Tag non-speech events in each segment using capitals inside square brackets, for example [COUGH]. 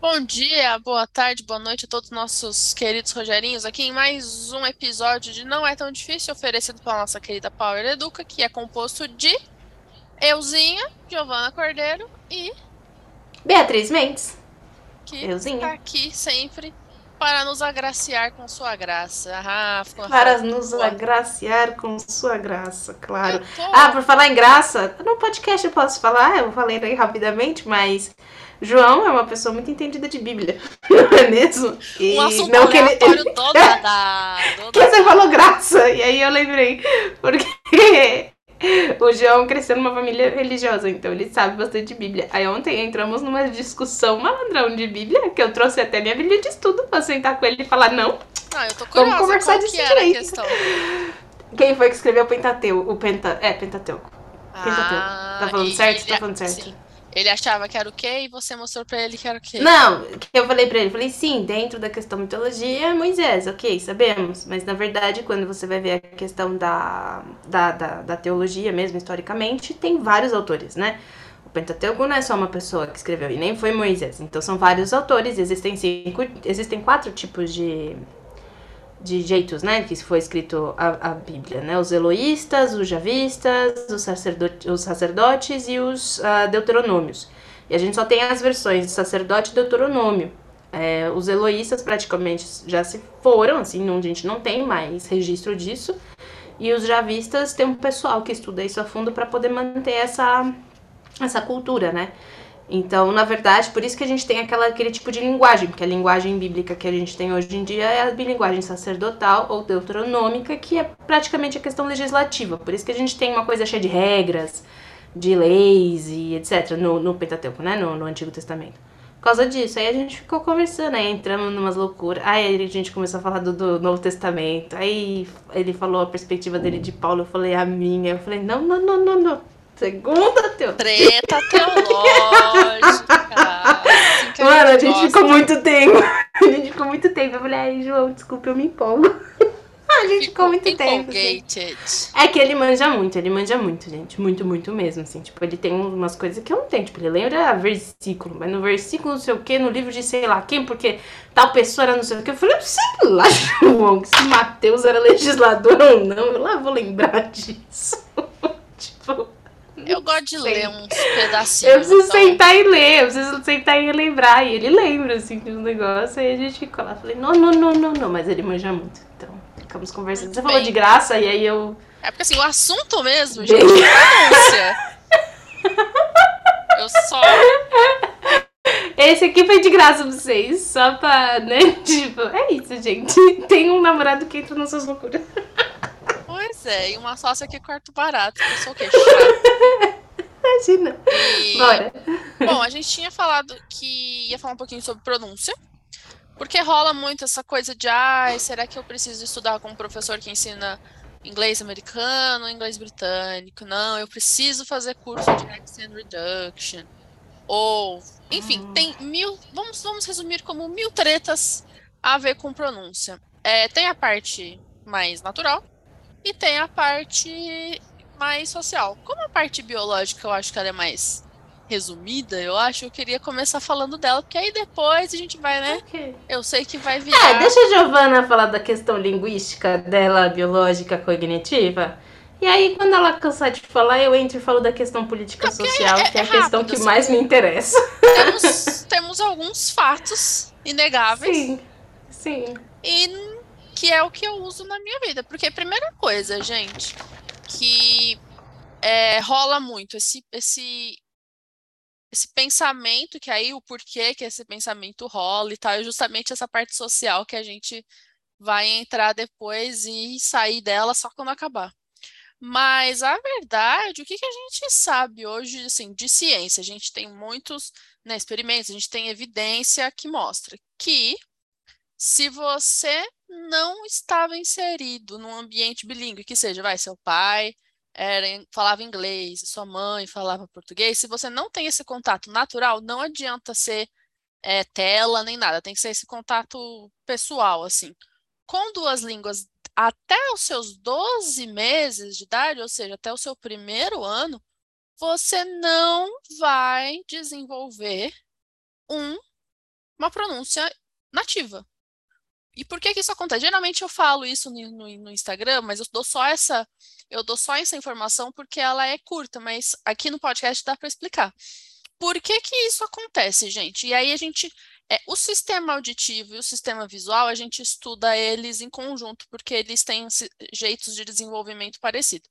Bom dia, boa tarde, boa noite a todos os nossos queridos Rogerinhos aqui em mais um episódio de Não É Tão Difícil, oferecido pela nossa querida Power Educa, que é composto de Euzinha, Giovana Cordeiro e Beatriz Mendes. que Euzinha. está aqui sempre para nos agraciar com sua graça. Ah, Para nos boa. agraciar com sua graça, claro. Tô- Ah, por falar em graça, no podcast eu posso falar, eu falei aí rapidamente, mas João é uma pessoa muito entendida de Bíblia, [LAUGHS] não é mesmo? E um assunto não que ele, aleatório do Dada. do que você falou graça, e aí eu lembrei, porque [LAUGHS] o João cresceu numa família religiosa, então ele sabe bastante de Bíblia. Aí ontem entramos numa discussão malandrão de Bíblia, que eu trouxe até minha Bíblia de estudo pra sentar com ele e falar, não, Ah, eu tô curiosa, conversar qual disso que era a direito. questão? [LAUGHS] quem foi que escreveu o Pentateuco? O Penta... É, Pentateuco. Pentateuco. Ah, Tá falando e certo? ele- Tá falando certo. Sim. Ele achava que era o quê e você mostrou pra ele que era o quê? Não, que eu falei pra ele, falei, sim, dentro da questão mitologia, Moisés, ok, sabemos. Mas na verdade, quando você vai ver a questão da, da, da, da teologia mesmo, historicamente, tem vários autores, né? O Pentateuco não é só uma pessoa que escreveu, e nem foi Moisés. Então são vários autores, existem cinco, existem quatro tipos de, de jeitos, né, que foi escrito a, a Bíblia, né? Os eloístas, os javistas, os, sacerdote, os sacerdotes e os ah, deuteronômios. E a gente só tem as versões de sacerdote e deuteronômio. É, os eloístas praticamente já se foram, assim, não, a gente não tem mais registro disso. E os javistas tem um pessoal que estuda isso a fundo para poder manter essa, essa cultura, né? Então, na verdade, por isso que a gente tem aquela, aquele tipo de linguagem, porque a linguagem bíblica que a gente tem hoje em dia é a linguagem sacerdotal ou deuteronômica, que é praticamente a questão legislativa. Por isso que a gente tem uma coisa cheia de regras, de leis e etc. no, no Pentateuco, né? No, no Antigo Testamento. Por causa disso, aí a gente ficou conversando, aí entramos numas loucuras. Aí a gente começou a falar do, do Novo Testamento. Aí ele falou a perspectiva dele de Paulo, eu falei a minha. Eu falei, não, não, não, não, não. Segunda teu. Treta teológica. assim Mano, a gente gosta. ficou muito tempo. [LAUGHS] A gente ficou muito tempo. Eu falei, ai, João, desculpa, eu me empolgo. [LAUGHS] A gente ficou muito tempo. assim. É que ele manja muito, ele manja muito, gente. Muito, muito mesmo, assim. Tipo, ele tem umas coisas que eu não tenho. Tipo, ele lembra versículo, mas no versículo não sei o que, no livro de sei lá quem, porque tal pessoa era não sei o que. Eu falei, sei lá, [LAUGHS] João, se Mateus era legislador ou não, eu lá vou lembrar disso. tipo, Eu gosto de ler uns pedacinhos. eu preciso então- sentar e ler, eu preciso sentar e relembrar. E ele lembra, assim, de um negócio. Aí a gente ficou lá, falei, não, não, não, não, não, mas ele manja muito. Então, ficamos conversando. Você falou de graça, e aí eu. É porque assim, o assunto mesmo, gente, é. Eu só. Esse aqui foi de graça pra vocês, só pra, né? [LAUGHS] Tipo, é isso, gente. Tem um namorado que entra nessas loucuras. Pois é, e uma sócia que corta barato. Eu sou o quê? [LAUGHS] Imagina. E- Bora. Bom, a gente tinha falado que ia falar um pouquinho sobre pronúncia. Porque rola muito essa coisa de, ai, será que eu preciso estudar com um professor que ensina inglês americano, inglês britânico? Não, eu preciso fazer curso de accent reduction. Ou, enfim, Hum. tem mil, vamos, vamos resumir como mil tretas a ver com pronúncia. É, tem a parte mais natural e tem a parte mais social. Como a parte biológica eu acho que ela é mais resumida, eu acho que eu queria começar falando dela, porque aí depois a gente vai, né? Ok. Eu sei que vai virar. É, deixa a Giovana falar da questão linguística dela, biológica, cognitiva. E aí, quando ela cansar de falar, eu entro e falo da questão política social, é- que é a é questão rápido, que assim. mais me interessa. Temos, temos alguns fatos inegáveis Sim, sim. e que é o que eu uso na minha vida. Porque, primeira coisa, gente, que é, rola muito esse, esse, esse pensamento, que aí o porquê que esse pensamento rola e tal, é justamente essa parte social que a gente vai entrar depois e sair dela só quando acabar. Mas a verdade, o que que a gente sabe hoje, assim, de ciência? A gente tem muitos, né, experimentos, a gente tem evidência que mostra que se você não estava inserido num ambiente bilíngue, que seja, vai, seu pai era, falava inglês, sua mãe falava português, se você não tem esse contato natural, não adianta ser é, tela nem nada, tem que ser esse contato pessoal, assim. Com duas línguas até os seus 12 meses de idade, ou seja, até o seu primeiro ano, você não vai desenvolver um uma pronúncia nativa. E por que, que isso acontece? Geralmente eu falo isso no, no, no, Instagram, mas eu dou só essa, eu dou só essa informação porque ela é curta, mas aqui no podcast dá para explicar. Por que, que isso acontece, gente? E aí a gente. É, o sistema auditivo e o sistema visual, a gente estuda eles em conjunto, porque eles têm jeitos de desenvolvimento parecido.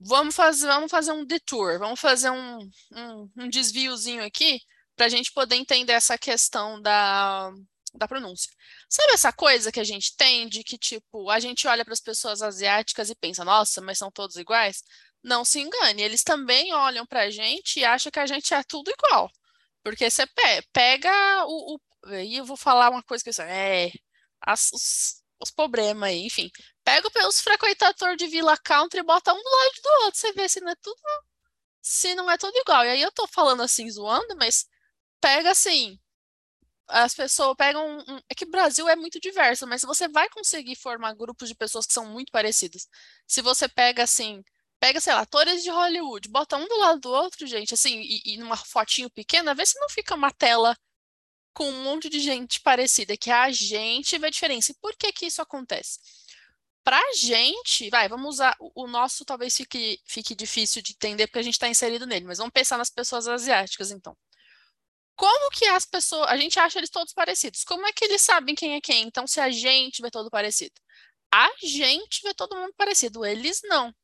Vamos fazer, vamos fazer um detour, vamos fazer um, um, um desviozinho aqui para a gente poder entender essa questão da, da pronúncia. Sabe essa coisa que a gente tem de que, tipo, a gente olha para as pessoas asiáticas e pensa, nossa, mas são todos iguais? Não se engane, eles também olham para a gente e acham que a gente é tudo igual. Porque você pega o. o e eu vou falar uma coisa que eu é. As, os, os problemas aí, enfim. Pega os frequentadores de Vila Country e bota um do lado do outro. Você vê se não é tudo. Se não é tudo igual. E aí eu tô falando assim, zoando, mas pega assim. As pessoas pegam. Um, é que o Brasil é muito diverso, mas você vai conseguir formar grupos de pessoas que são muito parecidas. Se você pega assim pega, sei lá, atores de Hollywood, bota um do lado do outro, gente, assim, e, e numa fotinho pequena, vê se não fica uma tela com um monte de gente parecida, que a gente vê a diferença. E por que que isso acontece? Pra gente, vai, vamos usar, o, o nosso talvez fique, fique difícil de entender, porque a gente está inserido nele, mas vamos pensar nas pessoas asiáticas, então. Como que as pessoas, a gente acha eles todos parecidos, como é que eles sabem quem é quem? Então, se a gente vê todo parecido. A gente vê todo mundo parecido, eles não.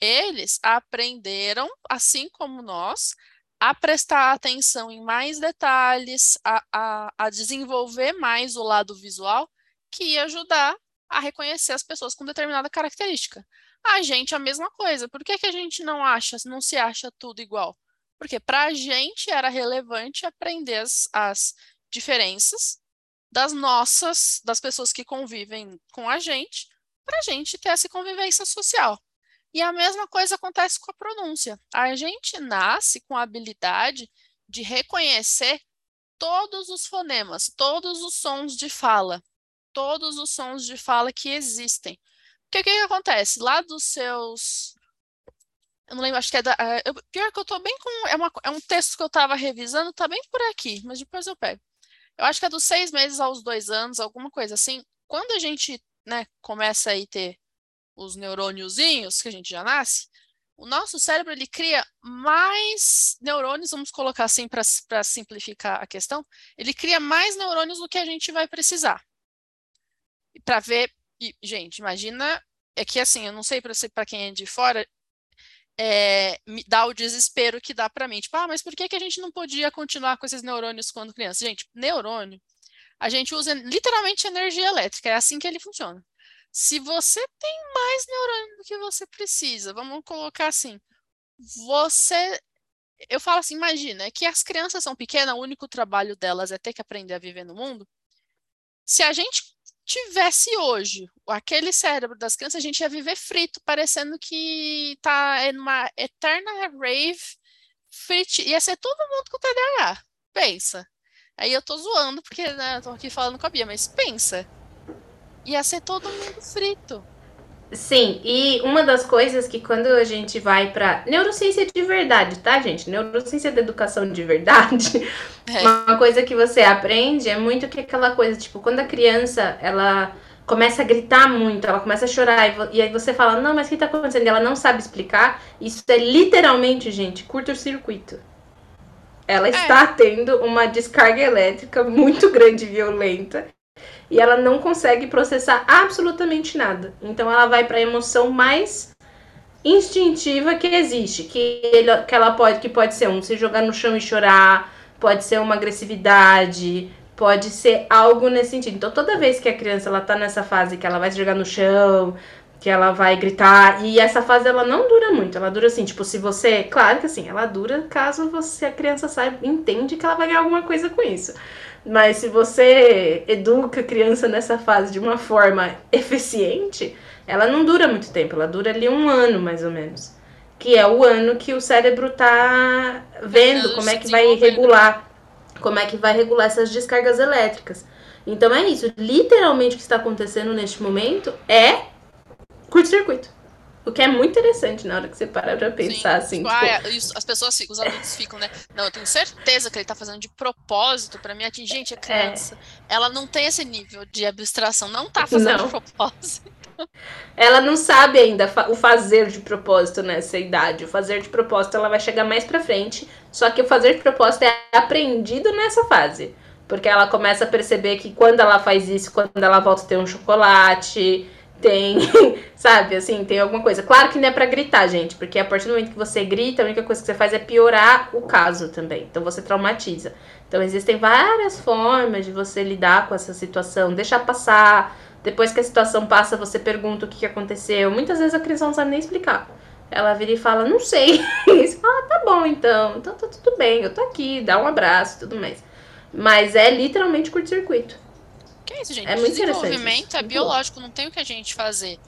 Eles aprenderam, assim como nós, a prestar atenção em mais detalhes, a, a, a desenvolver mais o lado visual, que ia ajudar a reconhecer as pessoas com determinada característica. A gente a mesma coisa. Por que, que a gente não acha, não se acha tudo igual? Porque para a gente era relevante aprender as, as diferenças das nossas, das pessoas que convivem com a gente, para a gente ter essa convivência social. E a mesma coisa acontece com a pronúncia. A gente nasce com a habilidade de reconhecer todos os fonemas, todos os sons de fala, todos os sons de fala que existem. Porque o que, que acontece? Lá dos seus. Eu não lembro, acho que é da. Eu, pior que eu tô bem com. É, uma, é um texto que eu estava revisando, tá bem por aqui, mas depois eu pego. Eu acho que é dos seis meses aos dois anos, alguma coisa assim. Quando a gente né, começa a ter os neurôniozinhos que a gente já nasce, o nosso cérebro ele cria mais neurônios, vamos colocar assim para simplificar a questão, ele cria mais neurônios do que a gente vai precisar. Para ver, e, gente, imagina, é que assim, eu não sei para quem é de fora, é, dá o desespero que dá para mim. Tipo, ah, mas por que, que a gente não podia continuar com esses neurônios quando criança? Gente, neurônio, a gente usa literalmente energia elétrica, é assim que ele funciona. Se você tem mais neurônio do que você precisa, vamos colocar assim, você. Eu falo assim, imagina, que as crianças são pequenas, o único trabalho delas é ter que aprender a viver no mundo. Se a gente tivesse hoje aquele cérebro das crianças, a gente ia viver frito, parecendo que tá em uma eterna rave frito. Ia ser todo mundo com TDAH. Pensa. Aí eu tô zoando, porque né, eu tô aqui falando com a Bia, mas pensa. Ia ser todo mundo frito. Sim, e uma das coisas que quando a gente vai para neurociência de verdade, tá, gente? Neurociência da educação de verdade. É. [LAUGHS] [LAUGHS] Uma coisa que você aprende é muito que aquela coisa, tipo, quando a criança, ela começa a gritar muito, ela começa a chorar, e aí você fala, não, mas o que tá acontecendo? E ela não sabe explicar. Isso é literalmente, gente, curto-circuito. Ela é. está tendo uma descarga elétrica muito grande e violenta e ela não consegue processar absolutamente nada. Então ela vai para a emoção mais instintiva que existe, que, ele, que ela pode que pode ser um se jogar no chão e chorar, pode ser uma agressividade, pode ser algo nesse sentido. Então toda vez que a criança ela tá nessa fase que ela vai se jogar no chão, que ela vai gritar, e essa fase ela não dura muito, ela dura assim, tipo, se você, claro que assim, ela dura caso você a criança saiba, entende que ela vai ganhar alguma coisa com isso. Mas se você educa a criança nessa fase de uma forma eficiente, ela não dura muito tempo, ela dura ali um ano mais ou menos. Que é o ano que o cérebro tá vendo como é que vai regular, como é que vai regular essas descargas elétricas. Então é isso, literalmente o que está acontecendo neste momento é curto-circuito. O que é muito interessante na hora que você para pra pensar, Sim. assim. Tipo, tipo... Ah, isso, as pessoas, os adultos ficam, né? Não, eu tenho certeza que ele tá fazendo de propósito para me atingir. Gente, a criança, é. ela não tem esse nível de abstração, não tá fazendo não. de propósito. Ela não sabe ainda o fazer de propósito nessa idade. O fazer de propósito ela vai chegar mais pra frente. Só que o fazer de propósito é aprendido nessa fase. Porque ela começa a perceber que quando ela faz isso, quando ela volta a ter um chocolate, tem, [LAUGHS] sabe, assim, tem alguma coisa. Claro que não é pra gritar, gente, porque a partir do momento que você grita, a única coisa que você faz é piorar o caso também. Então você traumatiza. Então existem várias formas de você lidar com essa situação, deixar passar. Depois que a situação passa, você pergunta o que aconteceu. Muitas vezes a criança não sabe nem explicar. Ela vira e fala, não sei. [LAUGHS] E você fala, ah, tá bom então, então tá tudo bem, eu tô aqui, dá um abraço e tudo mais. Mas é literalmente curto-circuito. Que é isso, gente? É muito Desenvolvimento é biológico, não tem o que a gente fazer.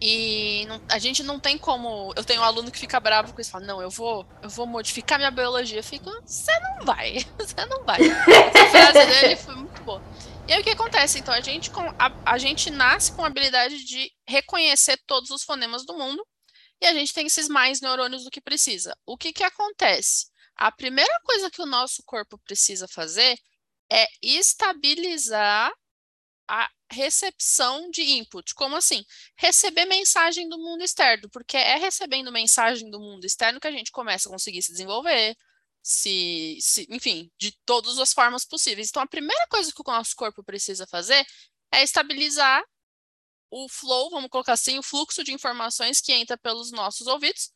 E não, a gente não tem como. Eu tenho um aluno que fica bravo com isso, fala: Não, eu vou, eu vou modificar minha biologia. Eu fico, você não vai, [LAUGHS] você não vai. Essa frase dele foi muito boa. E aí o que acontece? Então, a gente, a, a gente nasce com a habilidade de reconhecer todos os fonemas do mundo e a gente tem esses mais neurônios do que precisa. O que, que acontece? A primeira coisa que o nosso corpo precisa fazer é estabilizar a recepção de input. Como assim? Receber mensagem do mundo externo, porque é recebendo mensagem do mundo externo que a gente começa a conseguir se desenvolver, se, se, enfim, de todas as formas possíveis. Então, a primeira coisa que o nosso corpo precisa fazer é estabilizar o flow, vamos colocar assim, o fluxo de informações que entra pelos nossos ouvidos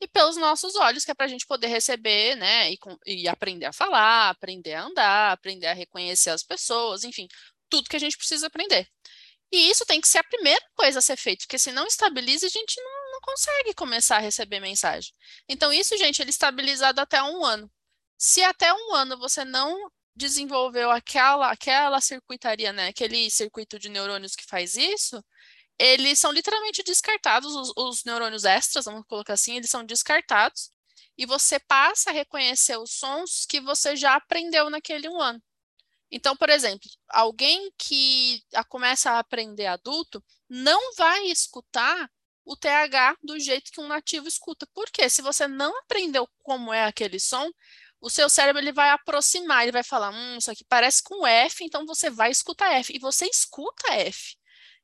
e pelos nossos olhos, que é para a gente poder receber, né, e, e, aprender a falar, aprender a andar, aprender a reconhecer as pessoas, enfim, tudo que a gente precisa aprender. E isso tem que ser a primeira coisa a ser feito, porque se não estabiliza, a gente não, não consegue começar a receber mensagem. Então, isso, gente, ele é estabilizado até um ano. Se até um ano você não desenvolveu aquela, aquela circuitaria, né, aquele circuito de neurônios que faz isso, eles são literalmente descartados, os, os, neurônios extras, vamos colocar assim, eles são descartados, e você passa a reconhecer os sons que você já aprendeu naquele um ano. Então, por exemplo, alguém que começa a aprender adulto não vai escutar o TH do jeito que um nativo escuta. Por quê? Se você não aprendeu como é aquele som, o seu cérebro ele vai aproximar, ele vai falar, hum, isso aqui parece com F, então você vai escutar F. E você escuta F.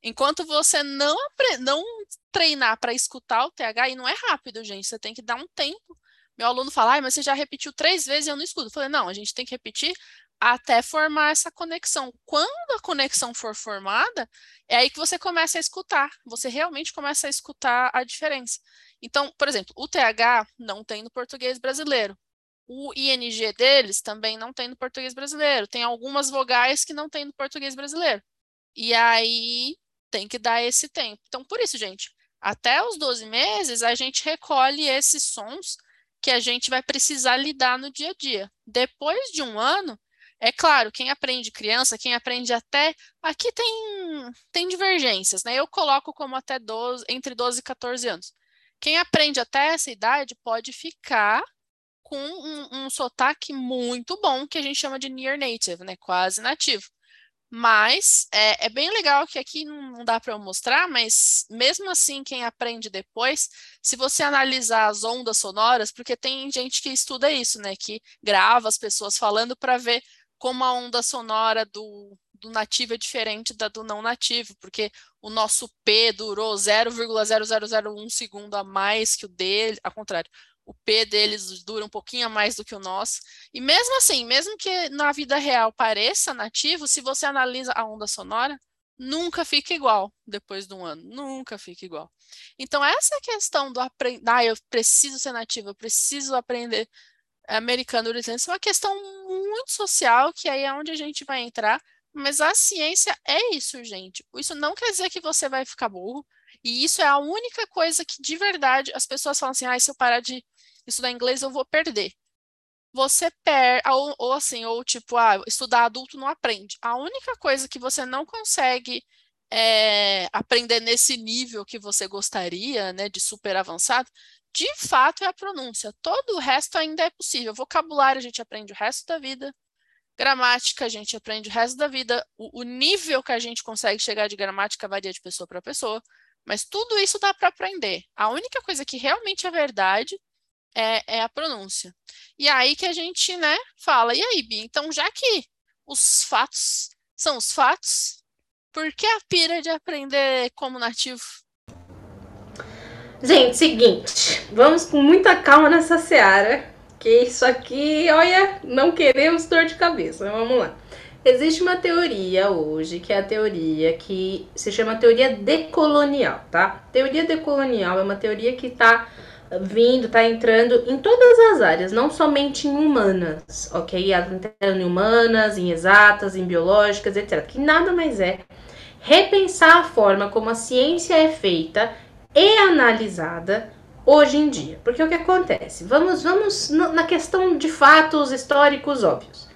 Enquanto você não, não treinar para escutar o TH, e não é rápido, gente, você tem que dar um tempo. Meu aluno fala, ah, mas você já repetiu três vezes e eu não escuto. Eu falei, não, a gente tem que repetir até formar essa conexão. Quando a conexão for formada, é aí que você começa a escutar. Você realmente começa a escutar a diferença. Então, por exemplo, o TH não tem no português brasileiro. O ING deles também não tem no português brasileiro. Tem algumas vogais que não tem no português brasileiro. E aí tem que dar esse tempo. Então, por isso, gente, até os 12 meses, a gente recolhe esses sons que a gente vai precisar lidar no dia a dia. Depois de um ano, é claro, quem aprende criança, quem aprende até. Aqui tem, tem divergências, né? Eu coloco como até 12, entre 12 e 14 anos. Quem aprende até essa idade pode ficar com um, um sotaque muito bom, que a gente chama de near native, né? Quase nativo. Mas é, é, bem legal que aqui não dá para eu mostrar, mas mesmo assim, quem aprende depois, se você analisar as ondas sonoras, porque tem gente que estuda isso, né? Que grava as pessoas falando para ver como a onda sonora do, do nativo é diferente da do não nativo, porque o nosso P durou 0,0001 segundo a mais que o dele, ao contrário, o P deles dura um pouquinho a mais do que o nosso. E mesmo assim, mesmo que na vida real pareça nativo, se você analisa a onda sonora, nunca fica igual depois de um ano, nunca fica igual. Então, essa questão do aprender, ah, eu preciso ser nativo, eu preciso aprender americano isso é uma questão muito social, que aí é onde a gente vai entrar, mas a ciência é isso, gente. Isso não quer dizer que você vai ficar burro, e isso é a única coisa que de verdade as pessoas falam assim: ah, se eu parar de estudar inglês, eu vou perder. Você perde, ou, ou, assim, ou tipo, ah, estudar adulto não aprende. A única coisa que você não consegue é, aprender nesse nível que você gostaria, né, de super avançado, de fato é a pronúncia. Todo o resto ainda é possível. Vocabulário a gente aprende o resto da vida. Gramática a gente aprende o resto da vida. O, o nível que a gente consegue chegar de gramática varia de pessoa para pessoa Mas tudo isso dá para aprender. A única coisa que realmente é verdade é, é, a pronúncia. E aí que a gente, né, fala, e aí, Bi, então já que os fatos são os fatos, por que a pira de aprender como nativo? Gente, seguinte, vamos com muita calma nessa seara, que isso aqui, olha, não queremos dor de cabeça, vamos lá. Existe uma teoria hoje, que é a teoria que se chama teoria decolonial, tá? Teoria decolonial é uma teoria que está vindo, tá entrando em todas as áreas, não somente em humanas, ok? Entrando em humanas, em exatas, em biológicas, etc. Que nada mais é repensar a forma como a ciência é feita e analisada hoje em dia. Porque o que acontece? Vamos, vamos na questão de fatos históricos óbvios.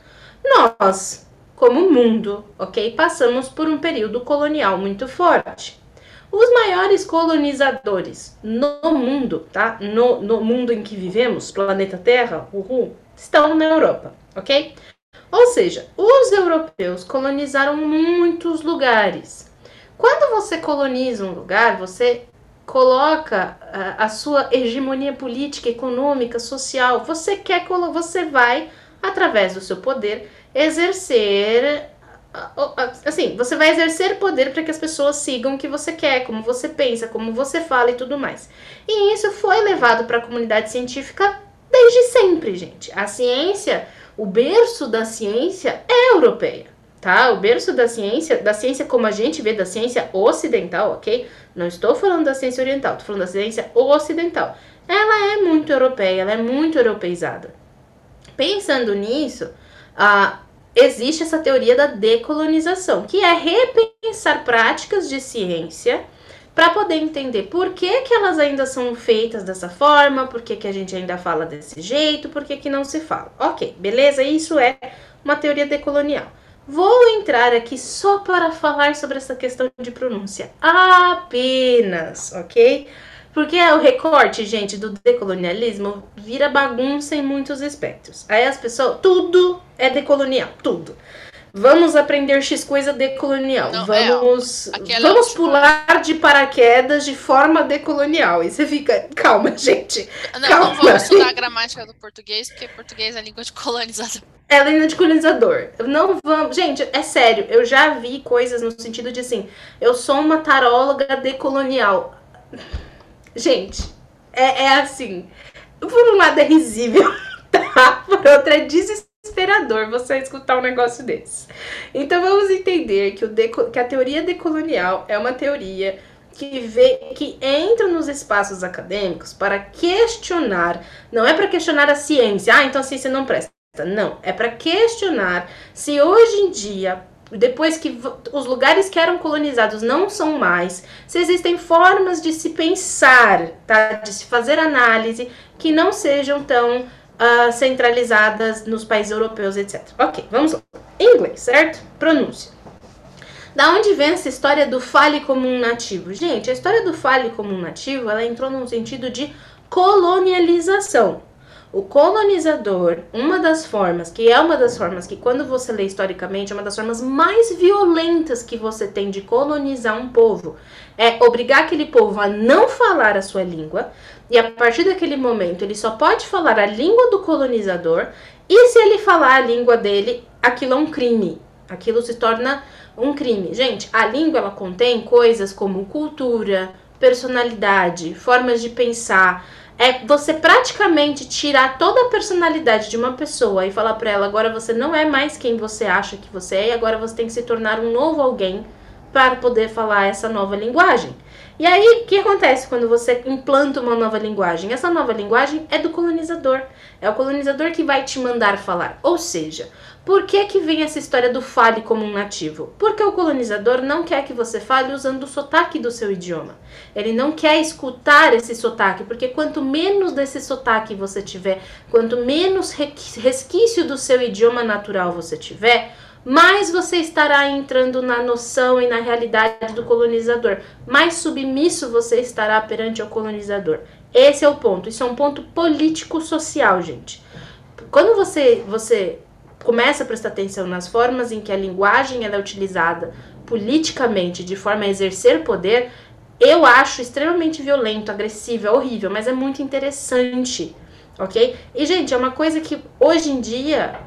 Nós como mundo, ok? Passamos por um período colonial muito forte. Os maiores colonizadores no mundo, tá? No, no mundo em que vivemos, planeta Terra, uhul, estão na Europa, ok? Ou seja, os europeus colonizaram muitos lugares. Quando você coloniza um lugar, você coloca a, a sua hegemonia política, econômica, social. Você quer, você vai através do seu poder exercer assim, você vai exercer poder para que as pessoas sigam o que você quer, como você pensa, como você fala e tudo mais. E isso foi levado para a comunidade científica desde sempre, gente. A ciência, o berço da ciência é europeia, tá? O berço da ciência, da ciência como a gente vê da ciência ocidental, ok? Não estou falando da ciência oriental, estou falando da ciência ocidental. Ela é muito europeia, ela é muito europeizada. Pensando nisso, ah, existe essa teoria da decolonização, que é repensar práticas de ciência para poder entender por que, que elas ainda são feitas dessa forma, por que, que a gente ainda fala desse jeito, por que, que não se fala. Ok, beleza? Isso é uma teoria decolonial. Vou entrar aqui só para falar sobre essa questão de pronúncia. Apenas, ok? Porque o recorte, gente, do decolonialismo vira bagunça em muitos aspectos. Aí as pessoas, tudo é decolonial, tudo. Vamos aprender X coisa decolonial. Não, é, vamos é, vamos pular de paraquedas de forma decolonial. E você fica, calma, [LAUGHS] gente. Não, calma. não vamos estudar a gramática do português, porque português é língua de colonizador. É língua de colonizador. Não vamos. Gente, é sério, eu já vi coisas no sentido de assim, eu sou uma taróloga decolonial. Gente, é, é assim. Por um lado é risível, [LAUGHS] tá? Por outro é desesperador você escutar um negócio desse. Então vamos entender que, o deco, que a teoria decolonial é uma teoria que, vê, que entra nos espaços acadêmicos para questionar, não é para questionar a ciência, ah, então a ciência não presta. Não, é para questionar se hoje em dia depois que os lugares que eram colonizados não são mais, se existem formas de se pensar, tá? de se fazer análise que não sejam tão uh, centralizadas nos países europeus, etc. Ok, vamos lá. Inglês, certo? Pronúncia. Da onde vem essa história do fale como um nativo? Gente, a história do fale como um nativo, ela entrou num sentido de colonialização. O colonizador, uma das formas, que é uma das formas que quando você lê historicamente, é uma das formas mais violentas que você tem de colonizar um povo, é obrigar aquele povo a não falar a sua língua, e a partir daquele momento ele só pode falar a língua do colonizador, e se ele falar a língua dele, aquilo é um crime. Aquilo se torna um crime. Gente, a língua ela contém coisas como cultura, personalidade, formas de pensar, é você praticamente tirar toda a personalidade de uma pessoa e falar para ela agora você não é mais quem você acha que você é e agora você tem que se tornar um novo alguém para poder falar essa nova linguagem. E aí, o que acontece quando você implanta uma nova linguagem? Essa nova linguagem é do colonizador. É o colonizador que vai te mandar falar. Ou seja, por que, que vem essa história do fale como um nativo? Porque o colonizador não quer que você fale usando o sotaque do seu idioma. Ele não quer escutar esse sotaque, porque quanto menos desse sotaque você tiver, quanto menos resquício do seu idioma natural você tiver, mais você estará entrando na noção e na realidade do colonizador, mais submisso você estará perante o colonizador. Esse é o ponto. Isso é um ponto político-social, gente. Quando você, você começa a prestar atenção nas formas em que a linguagem é utilizada politicamente de forma a exercer poder, eu acho extremamente violento, agressivo, é horrível, mas é muito interessante, ok? E, gente, é uma coisa que hoje em dia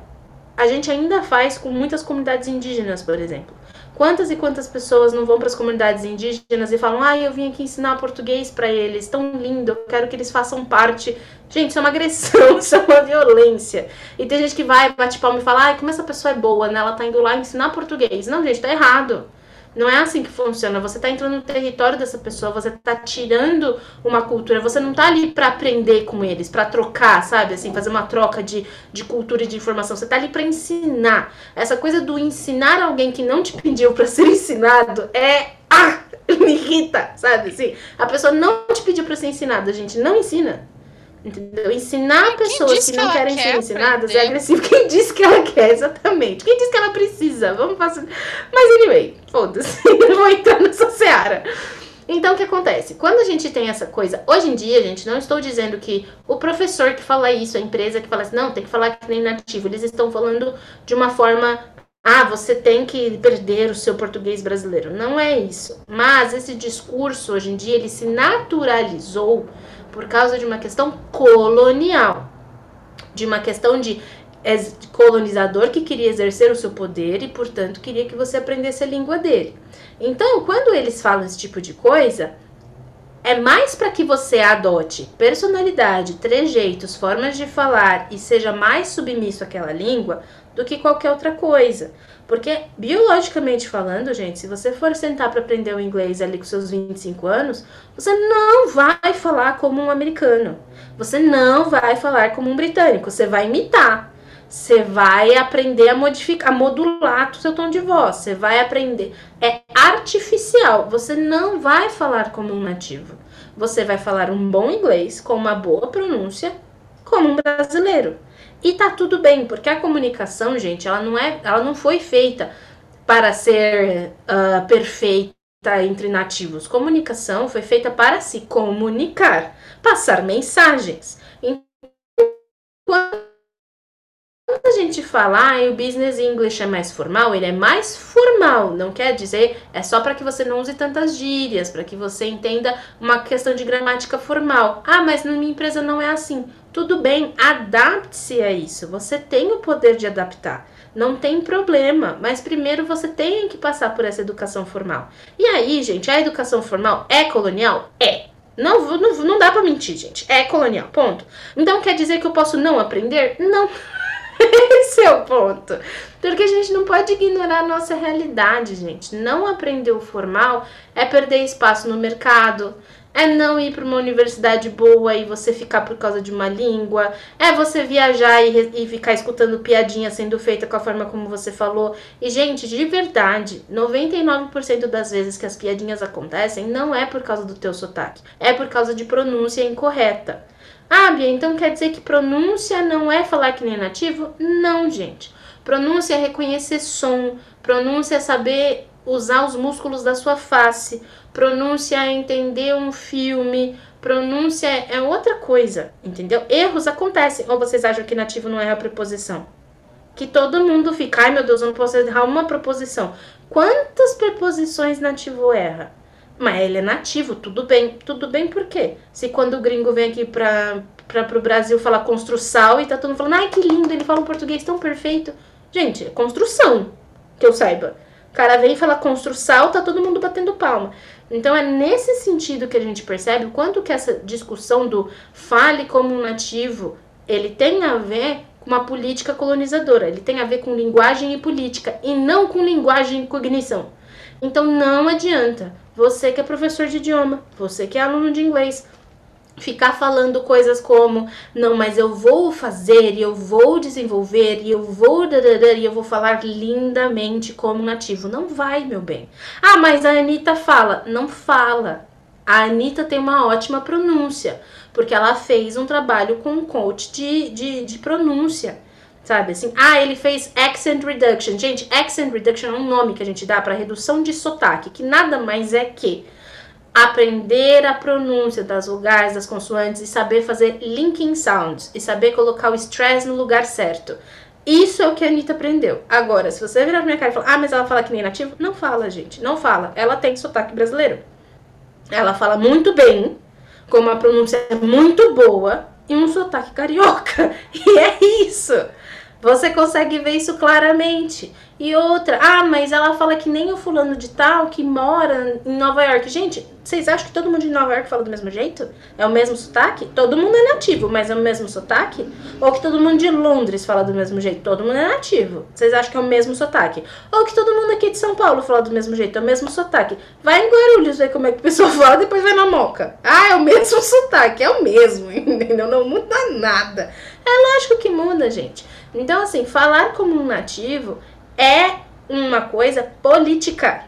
a gente ainda faz com muitas comunidades indígenas, por exemplo. Quantas e quantas pessoas não vão para as comunidades indígenas e falam: "Ah, eu vim aqui ensinar português para eles, tão lindo, eu quero que eles façam parte". Gente, isso é uma agressão, [LAUGHS] isso é uma violência. E tem gente que vai, bate palma e fala: "Ai, como essa pessoa é boa, né? Ela tá indo lá ensinar português". Não, gente, tá errado. Não é assim que funciona. Você está entrando no território dessa pessoa, você está tirando uma cultura. Você não está ali para aprender com eles, para trocar, sabe? Assim, fazer uma troca de, de cultura e de informação. Você está ali para ensinar. Essa coisa do ensinar alguém que não te pediu para ser ensinado é. Ah! [LAUGHS] Me irrita, sabe? Assim, a pessoa não te pediu para ser ensinada, gente. Não ensina. Entendeu? Ensinar pessoas que, que não que querem ser ensinadas aprender? é agressivo. [LAUGHS] Quem disse que ela quer, exatamente. Quem disse que ela precisa? Vamos fazer. Mas anyway, foda-se. [LAUGHS] Não vou entrar nessa seara. Então, o que acontece? Quando a gente tem essa coisa, hoje em dia, gente, não estou dizendo que o professor que fala isso, a empresa que fala assim, não, tem que falar que nem nativo, eles estão falando de uma forma, ah, você tem que perder o seu português brasileiro. Não é isso. Mas esse discurso, hoje em dia, ele se naturalizou por causa de uma questão colonial, de uma questão de colonizador que queria exercer o seu poder e, portanto, queria que você aprendesse a língua dele. Então, quando eles falam esse tipo de coisa, é mais para que você adote personalidade, trejeitos, formas de falar e seja mais submisso àquela língua do que qualquer outra coisa. Porque, biologicamente falando, gente, se você for sentar para aprender o inglês ali com seus 25 anos, você não vai falar como um americano. Você não vai falar como um britânico. Você vai imitar. Você vai aprender a modificar, a modular o seu tom de voz. Você vai aprender. É artificial. Você não vai falar como um nativo. Você vai falar um bom inglês com uma boa pronúncia, como um brasileiro. E tá tudo bem, porque a comunicação, gente, ela não é, ela não foi feita para ser uh, perfeita entre nativos. Comunicação foi feita para se comunicar, passar mensagens. Então, quando a gente fala, ah, o business English é mais formal, ele é mais formal. Não quer dizer, é só para que você não use tantas gírias, para que você entenda uma questão de gramática formal. Ah, mas na minha empresa não é assim. Tudo bem, adapte-se a isso. Você tem o poder de adaptar. Não tem problema, mas primeiro você tem que passar por essa educação formal. E aí, gente, a educação formal é colonial? É. Não, não, não dá para mentir, gente. É colonial, ponto. Então quer dizer que eu posso não aprender? Não. [LAUGHS] Esse é o ponto. Porque a gente não pode ignorar a nossa realidade, gente. Não aprender o formal é perder espaço no mercado, é não ir para uma universidade boa e você ficar por causa de uma língua, é você viajar e, e ficar escutando piadinha sendo feita com a forma como você falou. E, gente, de verdade, 99% das vezes que as piadinhas acontecem não é por causa do teu sotaque, é por causa de pronúncia incorreta. Ah, Bia, então quer dizer que pronúncia não é falar que nem nativo? Não, gente. Pronúncia é reconhecer som, pronúncia é saber usar os músculos da sua face, pronúncia é entender um filme, pronúncia é outra coisa, entendeu? Erros acontecem. Ou vocês acham que nativo não erra a preposição? Que todo mundo fica, ai meu Deus, eu não posso errar uma preposição. Quantas preposições nativo erra? Mas ele é nativo, tudo bem. Tudo bem por quê? Se quando o gringo vem aqui para para o Brasil falar construção e tá todo mundo falando, ai que lindo, ele fala um português tão perfeito. Gente, é construção, que eu saiba. O cara vem e fala construção, tá todo mundo batendo palma. Então é nesse sentido que a gente percebe o quanto que essa discussão do fale como um nativo, ele tem a ver com uma política colonizadora, ele tem a ver com linguagem e política, e não com linguagem e cognição. Então não adianta você que é professor de idioma, você que é aluno de inglês, ficar falando coisas como não, mas eu vou fazer e eu vou desenvolver e eu vou e eu vou falar lindamente como nativo. Não vai, meu bem. Ah, mas a Anitta fala. Não fala. A Anitta tem uma ótima pronúncia, porque ela fez um trabalho com um coach de, de, de pronúncia. Sabe assim? Ah, ele fez accent reduction. Gente, accent reduction é um nome que a gente dá para redução de sotaque, que nada mais é que aprender a pronúncia das vogais, das consoantes e saber fazer linking sounds e saber colocar o stress no lugar certo. Isso é o que a Anitta aprendeu. Agora, se você virar pra minha cara e falar, ah, mas ela fala que nem nativo, não fala, gente, não fala. Ela tem sotaque brasileiro. Ela fala muito bem, com uma pronúncia muito boa e um sotaque carioca. [LAUGHS] E é isso. Você consegue ver isso claramente. E outra, ah, mas ela fala que nem o fulano de tal que mora em Nova York. Gente, vocês acham que todo mundo de Nova York fala do mesmo jeito? É o mesmo sotaque? Todo mundo é nativo, mas é o mesmo sotaque? Ou que todo mundo de Londres fala do mesmo jeito? Todo mundo é nativo. Vocês acham que é o mesmo sotaque? Ou que todo mundo aqui de São Paulo fala do mesmo jeito? É o mesmo sotaque? Vai em Guarulhos ver como é que o pessoal [LAUGHS] fala, depois vai na Moca. Ah, é o mesmo sotaque, é o mesmo, [LAUGHS] entendeu? Não muda nada. É lógico que muda, gente. Então, assim, falar como um nativo é uma coisa política.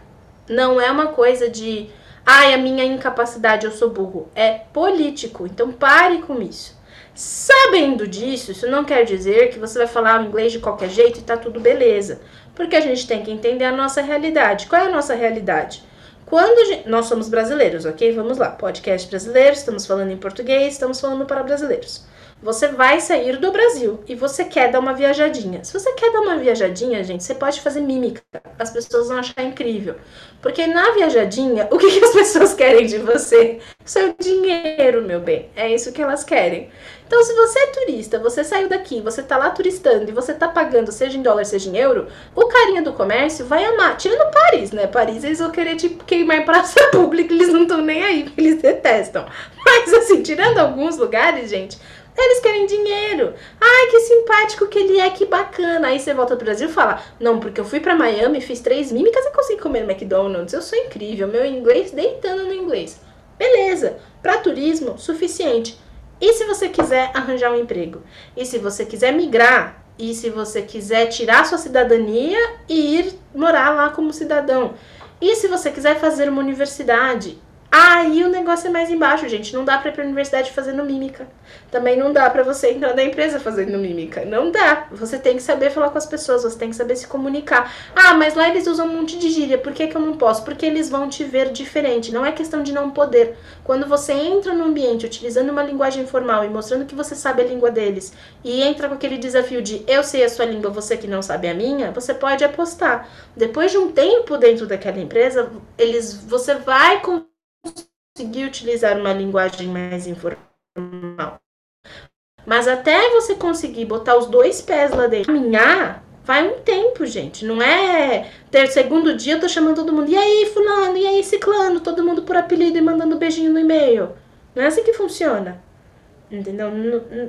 Não é uma coisa de, ai, a minha incapacidade, eu sou burro. É político. Então pare com isso. Sabendo disso, isso não quer dizer que você vai falar inglês de qualquer jeito e tá tudo beleza. Porque a gente tem que entender a nossa realidade. Qual é a nossa realidade? Quando gente... nós somos brasileiros, ok? Vamos lá. Podcast brasileiro, estamos falando em português, estamos falando para brasileiros. Você vai sair do Brasil e você quer dar uma viajadinha. Se você quer dar uma viajadinha, gente, você pode fazer mímica. As pessoas vão achar incrível. Porque na viajadinha, o que, que as [LAUGHS] pessoas querem de você? Seu dinheiro, meu bem. É isso que elas querem. Então, se você é turista, você saiu daqui, você tá lá turistando e você tá pagando, seja em dólar, seja em euro, o carinha do comércio vai amar. Tirando Paris, né? Paris eles vão querer tipo, queimar praça [LAUGHS] pública, eles não estão nem aí, eles detestam. Mas assim, tirando alguns lugares, gente, eles querem dinheiro. Ai, que simpático que ele é, que bacana. Aí você volta pro Brasil e fala: Não, porque eu fui para Miami, fiz três mímicas e consegui comer no McDonald's. Eu sou incrível, meu inglês deitando no inglês. Beleza, para turismo, suficiente. E se você quiser arranjar um emprego? E se você quiser migrar? E se você quiser tirar sua cidadania e ir morar lá como cidadão? E se você quiser fazer uma universidade? Aí o negócio é mais embaixo, gente. Não dá pra ir pra universidade fazendo mímica. Também não dá para você entrar na empresa fazendo mímica. Não dá. Você tem que saber falar com as pessoas, você tem que saber se comunicar. Ah, mas lá eles usam um monte de gíria. Por que, que eu não posso? Porque eles vão te ver diferente. Não é questão de não poder. Quando você entra no ambiente utilizando uma linguagem formal e mostrando que você sabe a língua deles e entra com aquele desafio de eu sei a sua língua, você que não sabe a minha, você pode apostar. Depois de um tempo dentro daquela empresa, eles, você vai conseguir utilizar uma linguagem mais informal. Mas até você conseguir botar os dois pés lá dentro, caminhar, vai um tempo, gente. Não é ter segundo dia eu tô chamando todo mundo. E aí, fulano? E aí, ciclano? Todo mundo por apelido e mandando beijinho no e-mail. Não é assim que funciona. Entendeu?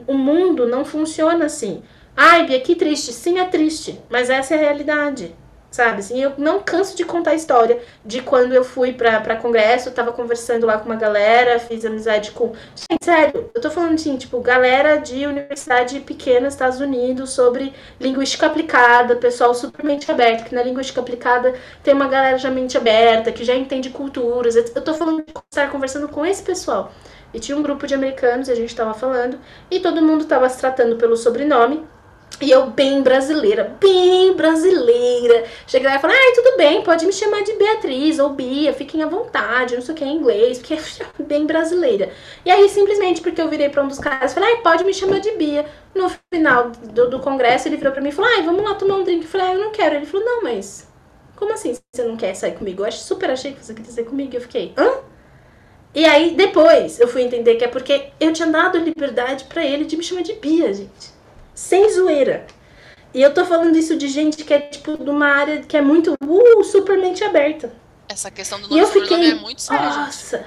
O mundo não funciona assim. Ai, Bia, que triste. Sim, é triste. Mas essa é a realidade sabe? Assim, eu não canso de contar a história de quando eu fui pra, pra congresso, tava conversando lá com uma galera, fiz amizade com. Gente, sério, eu tô falando assim, tipo, galera de universidade pequena, Estados Unidos, sobre linguística aplicada, pessoal super mente aberto, que na linguística aplicada tem uma galera já mente aberta, que já entende culturas. Eu tô falando de estar conversando com esse pessoal. E tinha um grupo de americanos, a gente tava falando, e todo mundo tava se tratando pelo sobrenome, e eu, bem brasileira, bem brasileira. Cheguei lá e falei, ai, tudo bem, pode me chamar de Beatriz ou Bia, fiquem à vontade, não sei o que é inglês, porque é bem brasileira. E aí, simplesmente porque eu virei pra um dos caras e falei, ai, pode me chamar de Bia. No final do, do congresso, ele virou pra mim e falou, ai, vamos lá tomar um drink. Eu falei, ai, eu não quero. Ele falou, não, mas como assim você não quer sair comigo? Eu super achei que você queria sair comigo. Eu fiquei, hã? E aí, depois, eu fui entender que é porque eu tinha dado liberdade para ele de me chamar de Bia, gente sem zoeira. E eu tô falando isso de gente que é, tipo, de uma área que é muito, uh, super mente aberta. Essa questão do nosso fiquei, é muito séria, Nossa, gente.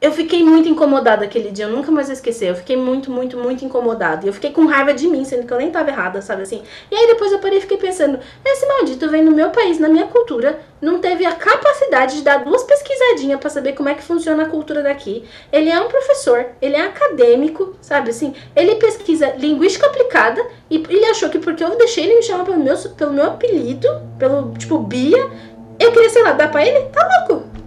Eu fiquei muito incomodada aquele dia, eu nunca mais vou esquecer. Eu fiquei muito, muito, muito incomodada. E eu fiquei com raiva de mim, sendo que eu nem tava errada, sabe assim? E aí depois eu parei e fiquei pensando: esse maldito vem no meu país, na minha cultura, não teve a capacidade de dar duas pesquisadinhas para saber como é que funciona a cultura daqui. Ele é um professor, ele é acadêmico, sabe assim? Ele pesquisa linguística aplicada e ele achou que porque eu deixei ele me chamar pelo meu, pelo meu apelido, pelo tipo Bia, eu queria, sei lá, dar pra ele? Tá louco?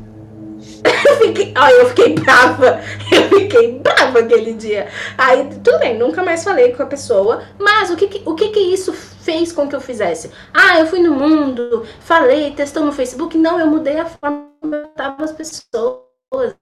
[COUGHS] eu fiquei, ó, eu fiquei brava. [LAUGHS] Eu fiquei brava aquele dia. Aí, tudo bem, nunca mais falei com a pessoa. Mas o que, que o que, que isso fez com que eu fizesse? Ah, eu fui no mundo, falei, testou no Facebook. Não, eu mudei a forma como eu tava as pessoas.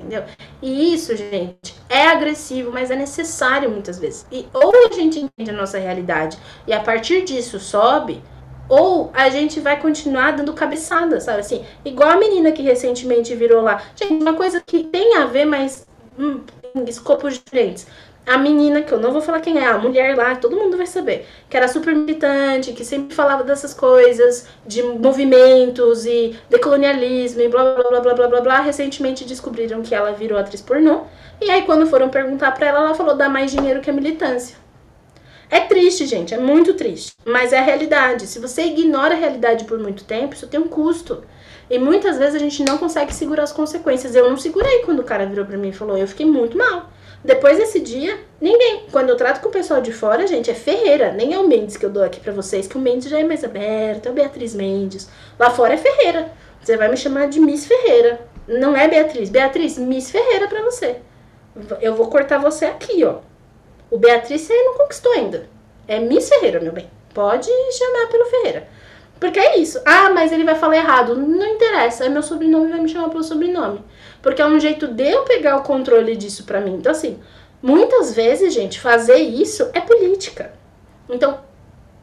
Entendeu? E isso, gente, é agressivo, mas é necessário muitas vezes. E ou a gente entende a nossa realidade e a partir disso sobe, ou a gente vai continuar dando cabeçada, sabe assim? Igual a menina que recentemente virou lá. Gente, uma coisa que tem a ver, mas hum, em escopos diferentes. A menina, que eu não vou falar quem é, a mulher lá, todo mundo vai saber, que era super militante, que sempre falava dessas coisas, de movimentos e decolonialismo e blá blá blá blá blá blá blá. Recentemente descobriram que ela virou atriz pornô. E aí, quando foram perguntar pra ela, ela falou: dá mais dinheiro que a militância. É triste, gente, é muito triste, mas é a realidade. Se você ignora a realidade por muito tempo, isso tem um custo. E muitas vezes a gente não consegue segurar as consequências. Eu não segurei quando o cara virou pra mim e falou, eu fiquei muito mal. Depois desse dia, ninguém. Quando eu trato com o pessoal de fora, gente, é Ferreira. Nem é o Mendes que eu dou aqui pra vocês, que o Mendes já é mais aberto, é a Beatriz Mendes. Lá fora é Ferreira. Você vai me chamar de Miss Ferreira. Não é Beatriz. Beatriz, Miss Ferreira pra você. Eu vou cortar você aqui, ó. O Beatriz você não conquistou ainda. É Miss Ferreira, meu bem. Pode chamar pelo Ferreira. Porque é isso. Ah, mas ele vai falar errado. Não interessa. É meu sobrenome, vai me chamar pelo sobrenome. Porque é um jeito de eu pegar o controle disso pra mim. Então, assim, muitas vezes, gente, fazer isso é política. Então,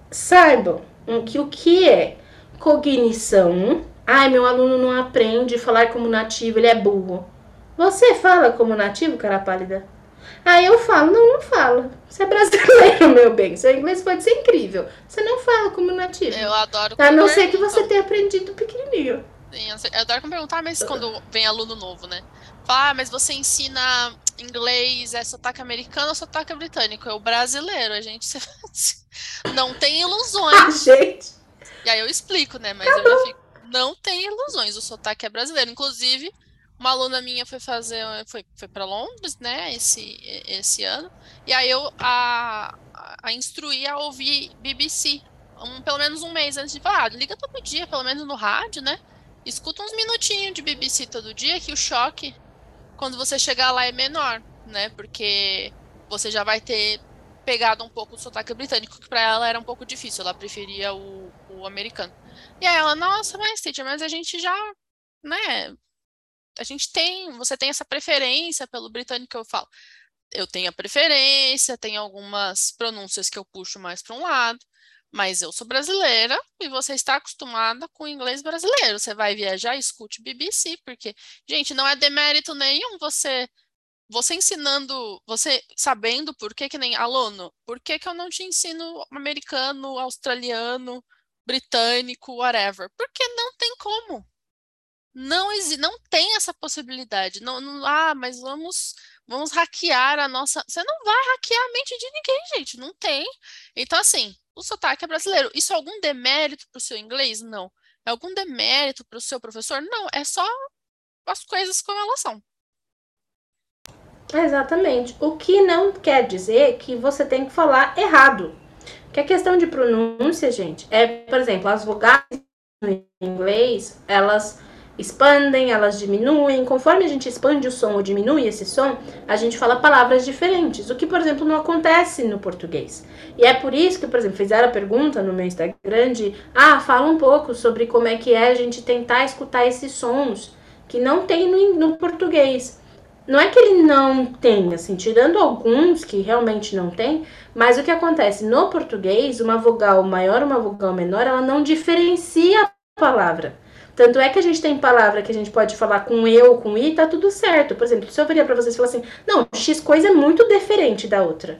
saibam que o que é cognição. Ai, meu aluno não aprende a falar como nativo, ele é burro. Você fala como nativo, cara pálida? Aí eu falo, não, não falo. Você é brasileiro, meu bem. Seu inglês pode ser incrível. Você não fala como nativo. Eu adoro A não ser que você tenha aprendido pequenininho. Sim, eu adoro como perguntar, mas quando vem aluno novo, né? Fala, ah, mas você ensina inglês, é sotaque americano ou sotaque britânico? É o brasileiro, a gente [LAUGHS] não tem [LAUGHS] ilusões. gente. E aí eu explico, né? Mas eu já fico, não tem ilusões, o sotaque é brasileiro. Inclusive, uma aluna minha foi fazer, foi, foi para Londres, né, esse, esse ano, e aí eu a, a instruí a ouvir BBC, um, pelo menos um mês antes de falar, ah, liga todo dia, pelo menos no rádio, né, escuta uns minutinhos de BBC todo dia, que o choque, quando você chegar lá, é menor, né, porque você já vai ter pegado um pouco do sotaque britânico, que para ela era um pouco difícil, ela preferia o, o americano. E aí ela, nossa, mas teacher, mas a gente já, né, a gente tem, você tem essa preferência pelo britânico que eu falo. Eu tenho a preferência, tem algumas pronúncias que eu puxo mais para um lado, mas eu sou brasileira e você está acostumada com o inglês brasileiro. Você vai viajar, escute BBC, porque, gente, não é demérito nenhum você você ensinando, você sabendo por que que nem aluno, por que que eu não te ensino americano, australiano, britânico, whatever? Porque não tem como. Não existe, não tem essa possibilidade. Não, não, ah, mas vamos vamos hackear a nossa. Você não vai hackear a mente de ninguém, gente. Não tem. Então, assim, o sotaque é brasileiro. Isso é algum demérito para o seu inglês? Não. É algum demérito para o seu professor? Não. É só as coisas como elas são. Exatamente. O que não quer dizer que você tem que falar errado. Que a questão de pronúncia, gente, é, por exemplo, as vogais no inglês, elas expandem, elas diminuem. Conforme a gente expande o som ou diminui esse som, a gente fala palavras diferentes, o que, por exemplo, não acontece no português. E é por isso que, por exemplo, fizeram a pergunta no meu Instagram de: ah, fala um pouco sobre como é que é a gente tentar escutar esses sons que não tem no, no português. Não é que ele não tem, assim, tirando alguns que realmente não tem, mas o que acontece no português, uma vogal maior, uma vogal menor, ela não diferencia a palavra. Tanto é que a gente tem palavra que a gente pode falar com eu, com i, tá tudo certo. Por exemplo, se eu viria para vocês e falar assim, não, X coisa é muito diferente da outra.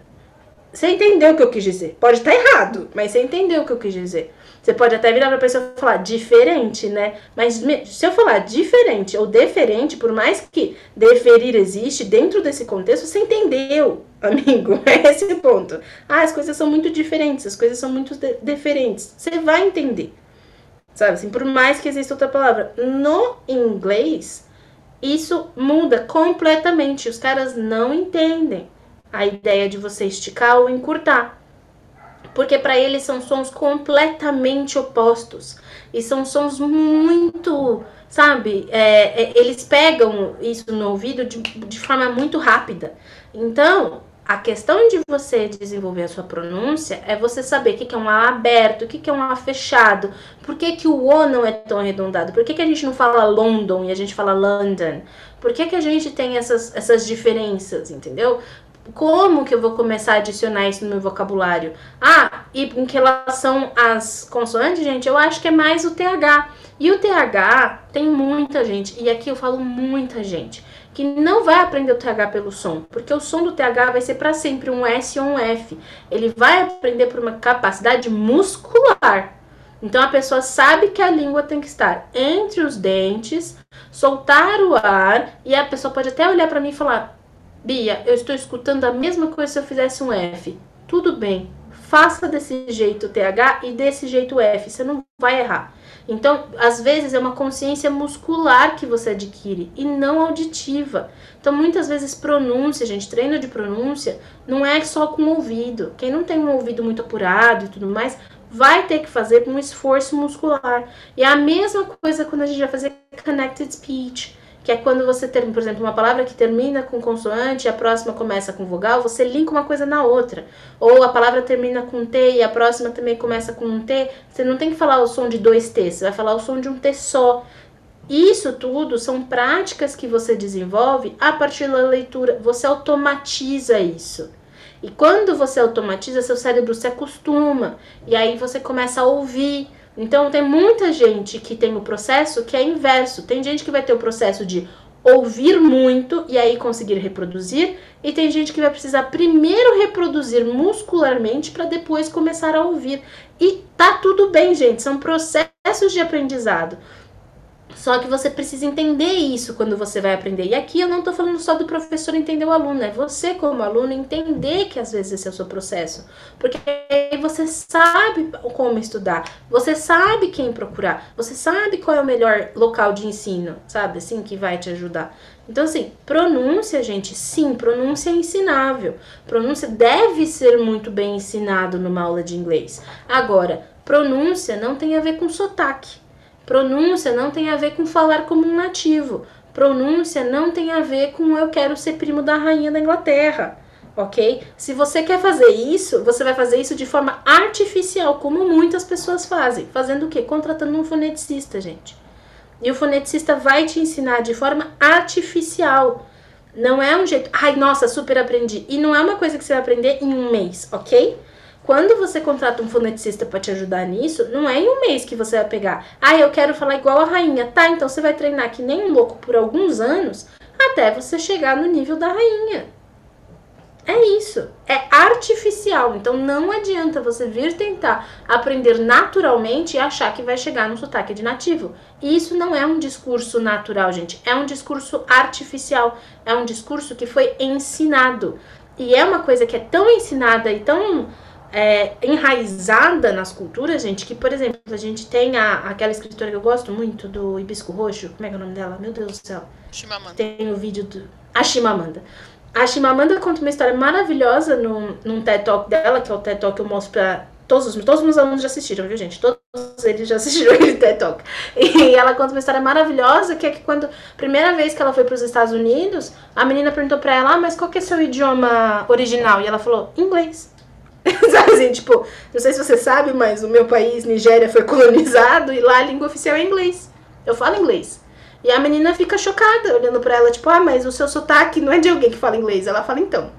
Você entendeu o que eu quis dizer. Pode estar tá errado, mas você entendeu o que eu quis dizer. Você pode até virar pra pessoa e falar diferente, né? Mas se eu falar diferente ou diferente, por mais que deferir existe, dentro desse contexto, você entendeu, amigo. [LAUGHS] É esse o ponto. Ah, as coisas são muito diferentes, as coisas são muito diferentes. Você vai entender. Sabe assim, por mais que exista outra palavra. No inglês, isso muda completamente. Os caras não entendem a ideia de você esticar ou encurtar. Porque para eles são sons completamente opostos. E são sons muito, sabe? É, é, eles pegam isso no ouvido de, de forma muito rápida. Então, a questão de você desenvolver a sua pronúncia é você saber o que é um A aberto, o que é um A fechado, por que, que o O não é tão arredondado, por que, que a gente não fala London e a gente fala London, por que, que a gente tem essas, essas diferenças, entendeu? Como que eu vou começar a adicionar isso no meu vocabulário? Ah, e em relação às consoantes, gente, eu acho que é mais o TH. E o TH tem muita gente, e aqui eu falo muita gente, que não vai aprender o TH pelo som, porque o som do TH vai ser para sempre um S ou um F. Ele vai aprender por uma capacidade muscular. Então a pessoa sabe que a língua tem que estar entre os dentes, soltar o ar, e a pessoa pode até olhar para mim e falar: Bia, eu estou escutando a mesma coisa se eu fizesse um F. Tudo bem, faça desse jeito TH e desse jeito F, você não vai errar. Então, às vezes é uma consciência muscular que você adquire e não auditiva. Então, muitas vezes pronúncia, gente, treino de pronúncia não é só com o ouvido. Quem não tem um ouvido muito apurado e tudo mais, vai ter que fazer um esforço muscular. E é a mesma coisa quando a gente vai fazer connected speech que é quando você termina, por exemplo, uma palavra que termina com consoante e a próxima começa com vogal, você linka uma coisa na outra. Ou a palavra termina com T e a próxima também começa com um T, você não tem que falar o som de dois T, você vai falar o som de um T só. Isso tudo são práticas que você desenvolve a partir da leitura, você automatiza isso. E quando você automatiza, seu cérebro se acostuma e aí você começa a ouvir então tem muita gente que tem o processo que é inverso. Tem gente que vai ter o processo de ouvir muito e aí conseguir reproduzir, e tem gente que vai precisar primeiro reproduzir muscularmente para depois começar a ouvir. E tá tudo bem, gente, são processos de aprendizado. Só que você precisa entender isso quando você vai aprender. E aqui eu não estou falando só do professor entender o aluno, é você como aluno entender que às vezes esse é o seu processo. Porque aí você sabe como estudar, você sabe quem procurar, você sabe qual é o melhor local de ensino, sabe? Assim, que vai te ajudar. Então, assim, pronúncia, gente, sim, pronúncia é ensinável. Pronúncia deve ser muito bem ensinado numa aula de inglês. Agora, pronúncia não tem a ver com sotaque. Pronúncia não tem a ver com falar como um nativo. Pronúncia não tem a ver com eu quero ser primo da rainha da Inglaterra, ok? Se você quer fazer isso, você vai fazer isso de forma artificial, como muitas pessoas fazem. Fazendo o quê? Contratando um foneticista, gente. E o foneticista vai te ensinar de forma artificial. Não é um jeito, ai, nossa, super aprendi. E não é uma coisa que você vai aprender em um mês, ok? Quando você contrata um foneticista para te ajudar nisso, não é em um mês que você vai pegar. Ah, eu quero falar igual a rainha. Tá, então você vai treinar que nem um louco por alguns anos até você chegar no nível da rainha. É isso. É artificial. Então não adianta você vir tentar aprender naturalmente e achar que vai chegar no sotaque de nativo. Isso não é um discurso natural, gente. É um discurso artificial. É um discurso que foi ensinado. E é uma coisa que é tão ensinada e tão é, enraizada nas culturas, gente, que, por exemplo, a gente tem a, aquela escritora que eu gosto muito, do Hibisco Roxo, como é que é o nome dela? Meu Deus do céu. Chimamanda. Tem o vídeo do... A Chimamanda. A Chimamanda conta uma história maravilhosa num, num TED Talk dela, que é o TED Talk que eu mostro pra todos os, todos os meus alunos já assistiram, viu, gente? Todos eles já [LAUGHS] assistiram aquele TED Talk. E ela conta uma história maravilhosa, que é que quando, primeira vez que ela foi para os Estados Unidos, a menina perguntou pra ela, ah, mas qual que é seu idioma original? E ela falou, inglês. [LAUGHS] sabe assim, tipo, não sei se você sabe, mas o meu país, Nigéria, foi [LAUGHS] colonizado e lá a língua oficial é inglês. Eu falo inglês. E a menina fica chocada, olhando pra ela, tipo, ah, mas o seu sotaque não é de alguém que fala inglês. Ela fala, então,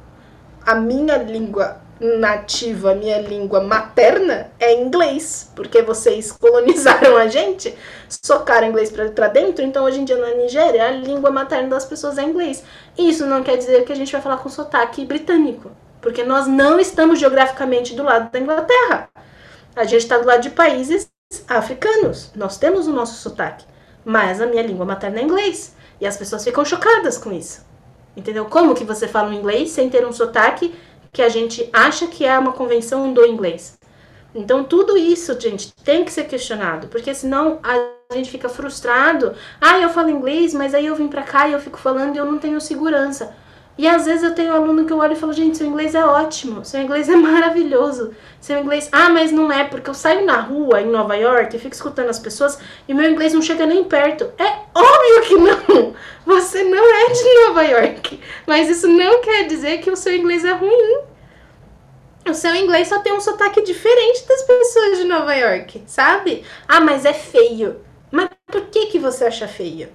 a minha língua nativa, a minha língua materna é inglês, porque vocês [LAUGHS] colonizaram a gente, socaram inglês pra dentro, então hoje em dia na Nigéria a língua materna das pessoas é inglês. Isso não quer dizer que a gente vai falar com sotaque britânico. Porque nós não estamos geograficamente do lado da Inglaterra. A gente está do lado de países africanos. Nós temos o nosso sotaque. Mas a minha língua materna é inglês. E as pessoas ficam chocadas com isso. Entendeu? Como que você fala um inglês sem ter um sotaque que a gente acha que é uma convenção do inglês? Então, tudo isso, gente, tem que ser questionado, porque senão a gente fica frustrado. Ah, eu falo inglês, mas aí eu vim pra cá e eu fico falando e eu não tenho segurança. E às vezes eu tenho aluno que eu olho e falo, gente, seu inglês é ótimo, seu inglês é [LAUGHS] maravilhoso. Seu inglês, ah, mas não é, porque eu saio na rua em Nova York e fico escutando as pessoas e meu inglês não chega nem perto. É óbvio que não! [LAUGHS] Você não é de Nova York. Mas isso não quer dizer que o seu inglês é ruim. O seu inglês só tem um sotaque diferente das pessoas de Nova York, sabe? Ah, mas é feio. Mas por que, que você acha feio?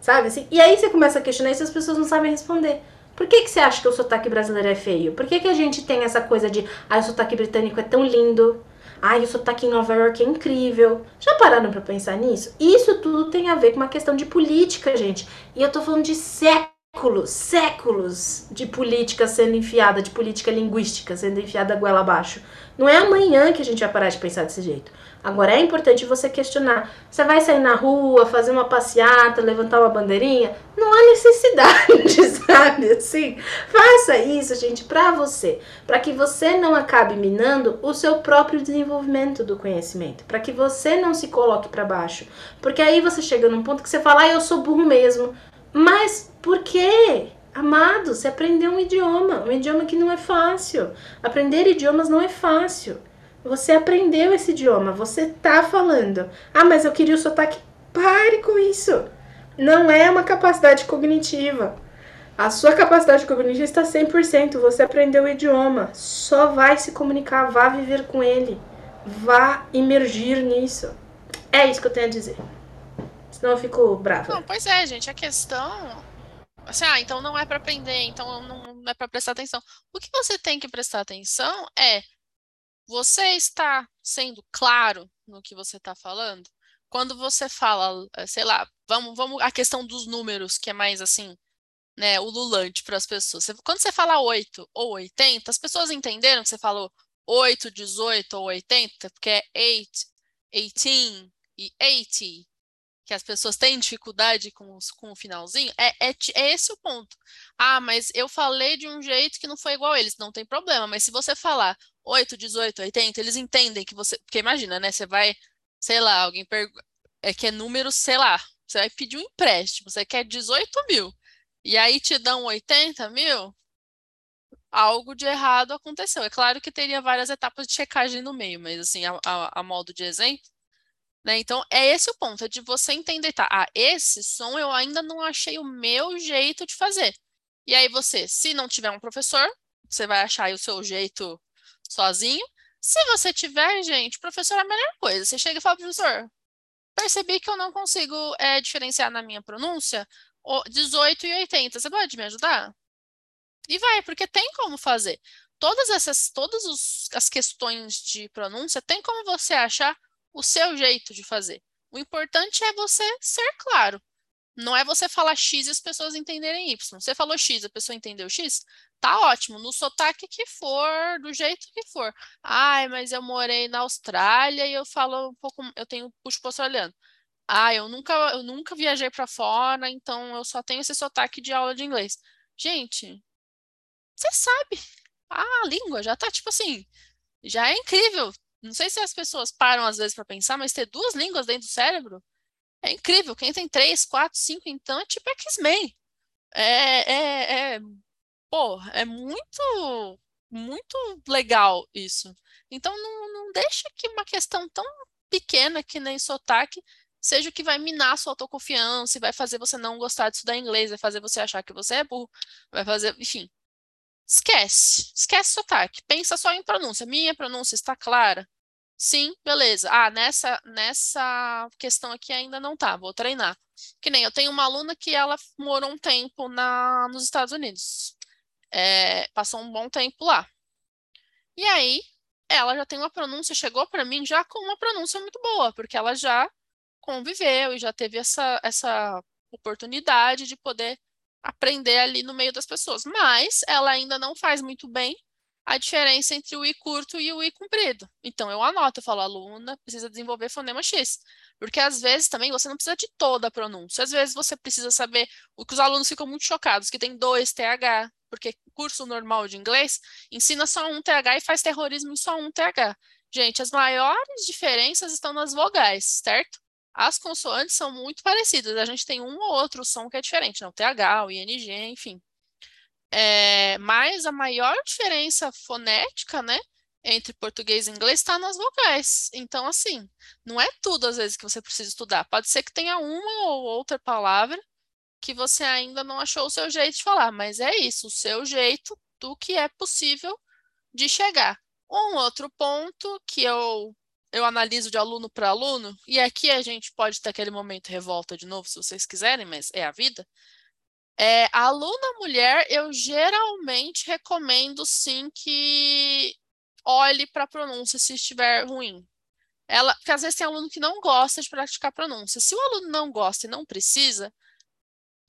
Sabe assim? E aí você começa a questionar isso e as pessoas não sabem responder. Por que, que você acha que o sotaque brasileiro é feio? Por que, que a gente tem essa coisa de, ah, o sotaque britânico é tão lindo? Ai, o sotaque em Nova York é incrível. Já pararam para pensar nisso? Isso tudo tem a ver com uma questão de política, gente. E eu tô falando de séculos, séculos de política sendo enfiada, de política linguística sendo enfiada goela abaixo. Não é amanhã que a gente vai parar de pensar desse jeito. Agora é importante você questionar. Você vai sair na rua, fazer uma passeata, levantar uma bandeirinha? Não há necessidade, [LAUGHS] sabe? Assim, faça isso, gente, para você, para que você não acabe minando o seu próprio desenvolvimento do conhecimento, para que você não se coloque para baixo, porque aí você chega num ponto que você fala: "Ah, eu sou burro mesmo". Mas por quê? Amado, você aprendeu um idioma, um idioma que não é fácil. Aprender idiomas não é fácil. Você aprendeu esse idioma, você tá falando. Ah, mas eu queria o sotaque. Pare com isso. Não é uma capacidade cognitiva. A sua capacidade cognitiva está 100%. Você aprendeu o idioma. Só vai se comunicar, vá viver com ele. Vá imergir nisso. É isso que eu tenho a dizer. Senão eu fico brava. Não, pois é, gente. A questão. Assim, ah, então não é para aprender, então não é para prestar atenção. O que você tem que prestar atenção é você está sendo claro no que você está falando? Quando você fala, eh, sei lá, vamos, vamos a questão dos números, que é mais assim, né, ululante para as pessoas. quando você fala 8 ou 80, as pessoas entenderam que você falou 8, 18 ou 80, porque é 8, 18 e 80 que as pessoas têm dificuldade com, com o finalzinho, é, é, é, esse o ponto. Ah, mas eu falei de um jeito que não foi igual a eles, não tem problema. Mas se você falar 8, 18, 80, eles entendem que você. Porque imagina, né? Você vai, sei lá, alguém pergunta. É que é número, sei lá. Você vai pedir um empréstimo, você quer 18 mil. E aí te dão 80 mil, algo de errado aconteceu. É claro que teria várias etapas de checagem no meio, mas assim, a, a, a modo de exemplo, né? Então, é esse o ponto, é de você entender, tá? Ah, esse som eu ainda não achei o meu jeito de fazer. E aí você, se não tiver um professor, você vai achar o seu jeito sozinho. Se você tiver, gente, professor é a melhor coisa. Você chega e fala, professor, percebi que eu não consigo é, diferenciar na minha pronúncia 18 e 80. Você pode me ajudar? E vai, porque tem como fazer. Todas essas, todas os, as questões de pronúncia, tem como você achar o seu jeito de fazer. O importante é você ser claro. Não é você falar X e as pessoas entenderem Y. Você falou X, a pessoa entendeu X? Tá ótimo, no sotaque que for, do jeito que for. Ai, mas eu morei na Austrália e eu falo um pouco, eu tenho puxo pro australiano. Ah, eu nunca, eu nunca viajei para fora, então eu só tenho esse sotaque de aula de inglês. Gente, você sabe. a língua já tá tipo assim, já é incrível. Não sei se as pessoas param às vezes para pensar, mas ter duas línguas dentro do cérebro é incrível. Quem tem três, quatro, cinco, então é tipo X-Men. É, é, é, pô, é muito, muito legal isso. Então não, não deixa que uma questão tão pequena que nem sotaque seja o que vai minar sua autoconfiança vai fazer você não gostar de estudar inglês, vai fazer você achar que você é burro, vai fazer, enfim, Esquece, esquece sotaque. Pensa só em pronúncia. Minha pronúncia está clara? Sim, beleza. Ah, nessa nessa questão aqui ainda não tá, vou treinar. Que nem eu tenho uma aluna que ela morou um tempo na, nos Estados Unidos. É, passou um bom tempo lá. E aí, ela já tem uma pronúncia, chegou para mim já com uma pronúncia muito boa, porque ela já conviveu e já teve essa, essa oportunidade de poder aprender ali no meio das pessoas. Mas ela ainda não faz muito bem a diferença entre o I curto e o I comprido. Então eu anoto, eu falo, aluna precisa desenvolver fonema X. Porque às vezes também você não precisa de toda a pronúncia. Às vezes você precisa saber o que os alunos ficam muito chocados, que tem dois TH, porque curso normal de inglês ensina só um TH e faz terrorismo em só um TH. Gente, as maiores diferenças estão nas vogais, certo? As consoantes são muito parecidas, a gente tem um ou outro som que é diferente, não? Né? o TH, o ING, enfim. É, mas a maior diferença fonética, né, entre português e inglês está nas vogais. Então, assim, não é tudo às vezes que você precisa estudar. Pode ser que tenha uma ou outra palavra que você ainda não achou o seu jeito de falar, mas é isso, o seu jeito do que é possível de chegar. Um outro ponto que eu eu analiso de aluno para aluno, e aqui a gente pode ter aquele momento revolta de novo, se vocês quiserem, mas é a vida. É, a aluna mulher, eu geralmente recomendo sim que olhe para a pronúncia se estiver ruim. Ela, porque às vezes tem aluno que não gosta de praticar pronúncia. Se o aluno não gosta e não precisa,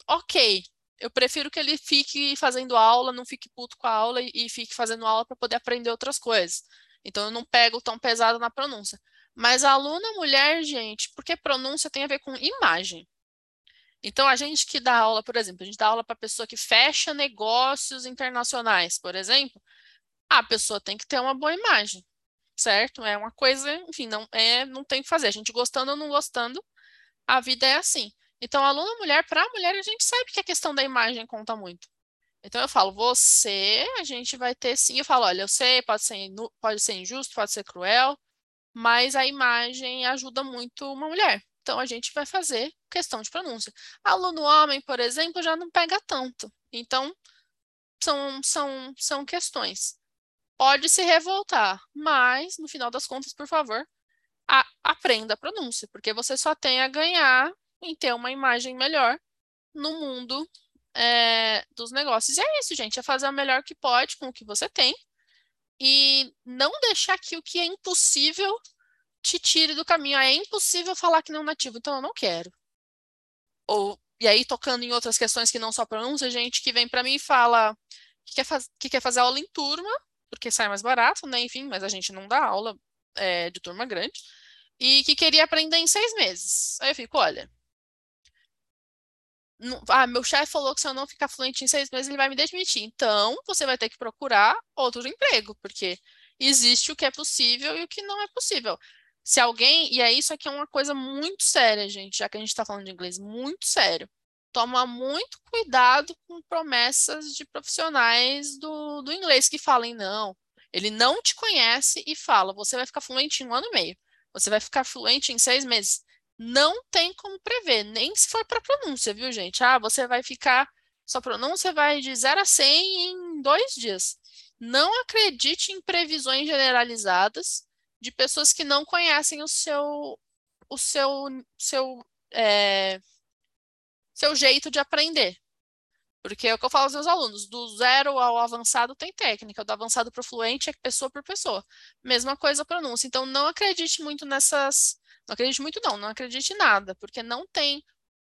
ok. Eu prefiro que ele fique fazendo aula, não fique puto com a aula e, e fique fazendo aula para poder aprender outras coisas. Então eu não pego tão pesado na pronúncia. Mas aluna mulher, gente, porque pronúncia tem a ver com imagem. Então, a gente que dá aula, por exemplo, a gente dá aula para pessoa que fecha negócios internacionais, por exemplo, a pessoa tem que ter uma boa imagem, certo? É uma coisa, enfim, não é, não tem que fazer. A gente gostando ou não gostando, a vida é assim. Então, aluna mulher, para a mulher, a gente sabe que a questão da imagem conta muito. Então, eu falo, você, a gente vai ter sim. Eu falo, olha, eu sei, pode ser, pode ser injusto, pode ser cruel, mas a imagem ajuda muito uma mulher. Então, a gente vai fazer questão de pronúncia. Aluno homem, por exemplo, já não pega tanto. Então, são, são, são questões. Pode se revoltar, mas, no final das contas, por favor, a, aprenda a pronúncia, porque você só tem a ganhar em ter uma imagem melhor no mundo é, dos negócios. E é isso, gente, é fazer o melhor que pode com o que você tem e não deixar que o que é impossível te tire do caminho. É impossível falar que não nativo, então eu não quero. Ou, e aí, tocando em outras questões que não só pronúncia, gente que vem para mim e fala que quer, faz, que quer fazer aula em turma, porque sai mais barato, né? Enfim, mas a gente não dá aula é, de turma grande. E que queria aprender em seis meses. Aí eu fico, olha. Não, ah, meu chefe falou que se eu não ficar fluente em seis meses, ele vai me demitir. Então, você vai ter que procurar outro emprego, porque existe o que é possível e o que não é possível. Se alguém. E aí, isso aqui é uma coisa muito séria, gente, já que a gente está falando de inglês, muito sério. Toma muito cuidado com promessas de profissionais do, do inglês que falem, não. Ele não te conhece e fala, você vai ficar fluente em um ano e meio. Você vai ficar fluente em seis meses. Não tem como prever, nem se for para pronúncia, viu, gente? Ah, você vai ficar. Sua pronúncia vai de 0 a 100 em dois dias. Não acredite em previsões generalizadas de pessoas que não conhecem o seu, o seu, seu, é, seu jeito de aprender. Porque é o que eu falo aos meus alunos, do zero ao avançado tem técnica, do avançado para o fluente é pessoa por pessoa. Mesma coisa pronúncia. Então, não acredite muito nessas. Não acredite muito, não, não acredite em nada, porque não tem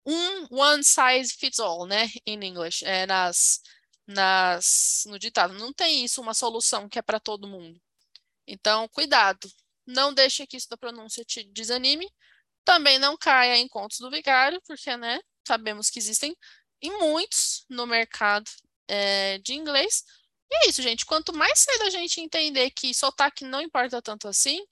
um one size fits all, né, em inglês, é, nas, nas, no ditado. Não tem isso, uma solução que é para todo mundo. Então, cuidado, não deixe que isso da pronúncia te desanime. Também não caia em contos do vigário, porque, né, sabemos que existem e muitos no mercado é, de inglês. E é isso, gente. Quanto mais cedo a gente entender que sotaque não importa tanto assim,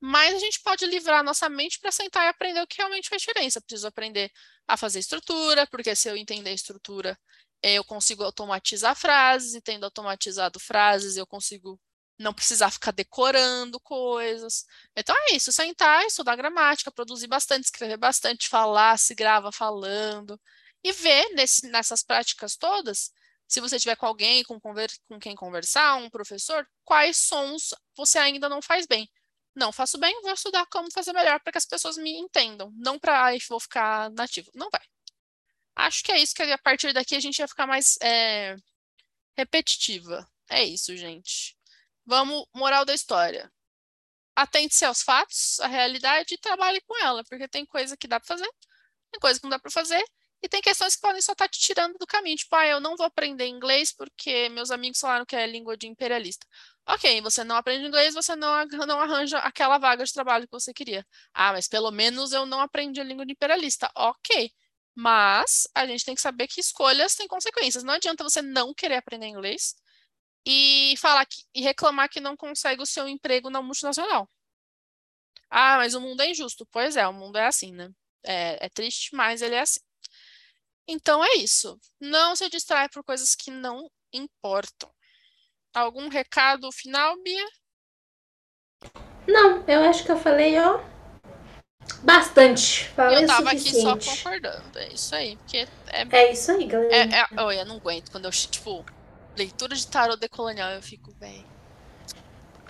mais a gente pode livrar nossa mente para sentar e aprender o que realmente faz diferença. Preciso aprender a fazer estrutura, porque se eu entender estrutura, eu consigo automatizar frases, e tendo automatizado frases, eu consigo não precisar ficar decorando coisas. Então é isso, sentar, estudar gramática, produzir bastante, escrever bastante, falar, se grava falando e ver nesse, nessas práticas todas, se você tiver com alguém com, conver, com quem conversar, um professor, quais sons você ainda não faz bem. Não faço bem, vou estudar como fazer melhor para que as pessoas me entendam, não para vou ficar nativo. Não vai. Acho que é isso que a partir daqui a gente vai ficar mais é, repetitiva. É isso, gente. Vamos, moral da história. Atente-se aos fatos, à realidade e trabalhe com ela, porque tem coisa que dá para fazer, tem coisa que não dá para fazer, e tem questões que podem só estar tá te tirando do caminho. Tipo, ah, eu não vou aprender inglês porque meus amigos falaram que é língua de imperialista. Ok, você não aprende inglês, você não, não arranja aquela vaga de trabalho que você queria. Ah, mas pelo menos eu não aprendi a língua de imperialista. Ok. Mas a gente tem que saber que escolhas têm consequências. Não adianta você não querer aprender inglês e falar que, e reclamar que não consegue o seu emprego na multinacional. Ah, mas o mundo é injusto. Pois é, o mundo é assim, né? É, é triste, mas ele é assim. Então é isso. Não se distrai por coisas que não importam. Algum recado final, Bia? Não, eu acho que eu falei, ó, bastante. Falei eu tava aqui só concordando. É isso aí. Porque é, é isso aí, galera. É, é, eu não aguento quando eu, tipo, leitura de tarô decolonial, eu fico bem.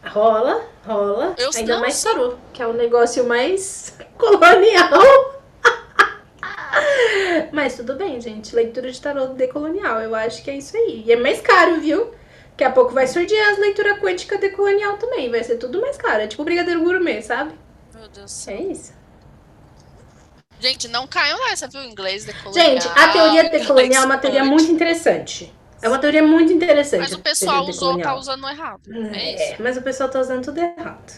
Rola, rola. Eu Ainda mais sei. tarô, que é o negócio mais [LAUGHS] colonial. [LAUGHS] Mas tudo bem, gente. Leitura de tarô decolonial, eu acho que é isso aí. E é mais caro, viu? Daqui a pouco vai surgir as leituras quântica decolonial também. Vai ser tudo mais caro. É tipo brigadeiro gourmet, sabe? Meu Deus. É isso. Gente, não caiam nessa, viu? Inglês decolonial. Gente, a teoria decolonial é uma teoria muito interessante. É uma teoria muito interessante. Mas o pessoal usou, tá usando errado. É, é, mas o pessoal tá usando tudo errado.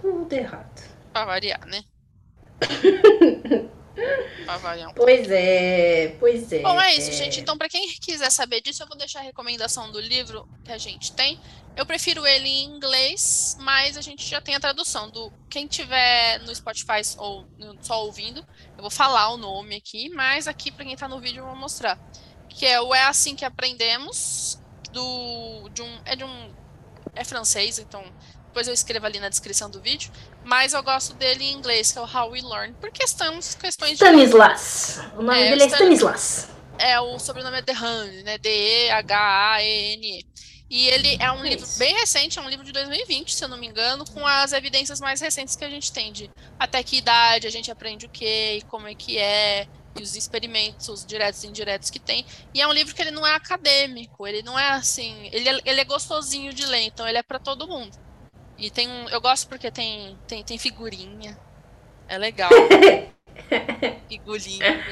Tudo errado. Pra variar, né? [LAUGHS] pra variar um Pois é, pois é. Bom, é isso, gente. Então, para quem quiser saber disso, eu vou deixar a recomendação do livro que a gente tem. Eu prefiro ele em inglês, mas a gente já tem a tradução do quem tiver no Spotify ou só ouvindo, eu vou falar o nome aqui, mas aqui para quem tá no vídeo eu vou mostrar. Que é o É assim que aprendemos do de um é de um é francês, então depois eu escrevo ali na descrição do vídeo, mas eu gosto dele em inglês, que é o How We Learn, por questões, questões Stanislas. De... O nome é, dele é Stanislas. É, o sobrenome é Dehaene, né? D-E-H-A-E-N-E. E ele é um é livro bem recente, é um livro de 2020, se eu não me engano, com as evidências mais recentes que a gente tem de até que idade a gente aprende o que e como é que é, e os experimentos diretos e indiretos que tem. E é um livro que ele não é acadêmico, ele não é assim, ele é, ele é gostosinho de ler, então ele é para todo mundo. E tem um, eu gosto porque tem tem, tem figurinha. É legal. [LAUGHS] figurinha.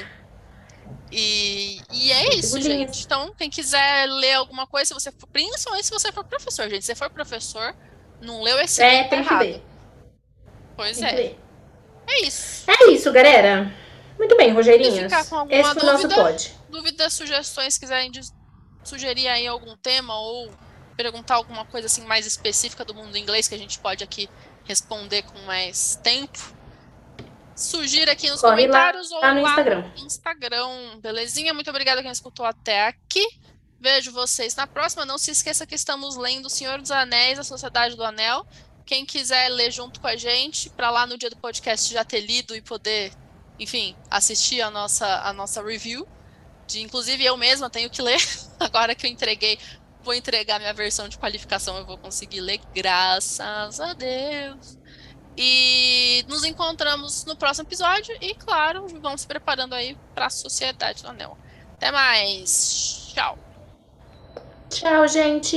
E, e é isso, gente. Então, quem quiser ler alguma coisa, se você for, principalmente se você for professor, gente. Se você for professor, não leu esse é, livro tem errado. Que ler. Pois tem é. É isso. É isso, galera. Muito bem, Rogerinhos. Esse foi o nosso pod. Dúvidas, sugestões, quiserem sugerir aí algum tema ou perguntar alguma coisa assim mais específica do mundo inglês que a gente pode aqui responder com mais tempo, Sugira aqui nos Corre comentários lá, ou lá no Instagram. no Instagram. Belezinha? Muito obrigada quem escutou até aqui. Vejo vocês na próxima. Não se esqueça que estamos lendo O Senhor dos Anéis, A Sociedade do Anel. Quem quiser ler junto com a gente, para lá no dia do podcast já ter lido e poder, enfim, assistir a nossa, a nossa review. De, inclusive, eu mesma tenho que ler. [LAUGHS] Agora que eu entreguei, vou entregar minha versão de qualificação, eu vou conseguir ler, graças a Deus. E nos encontramos no próximo episódio e, claro, vamos se preparando aí para a Sociedade do Anel. Até mais. Tchau. Tchau, gente.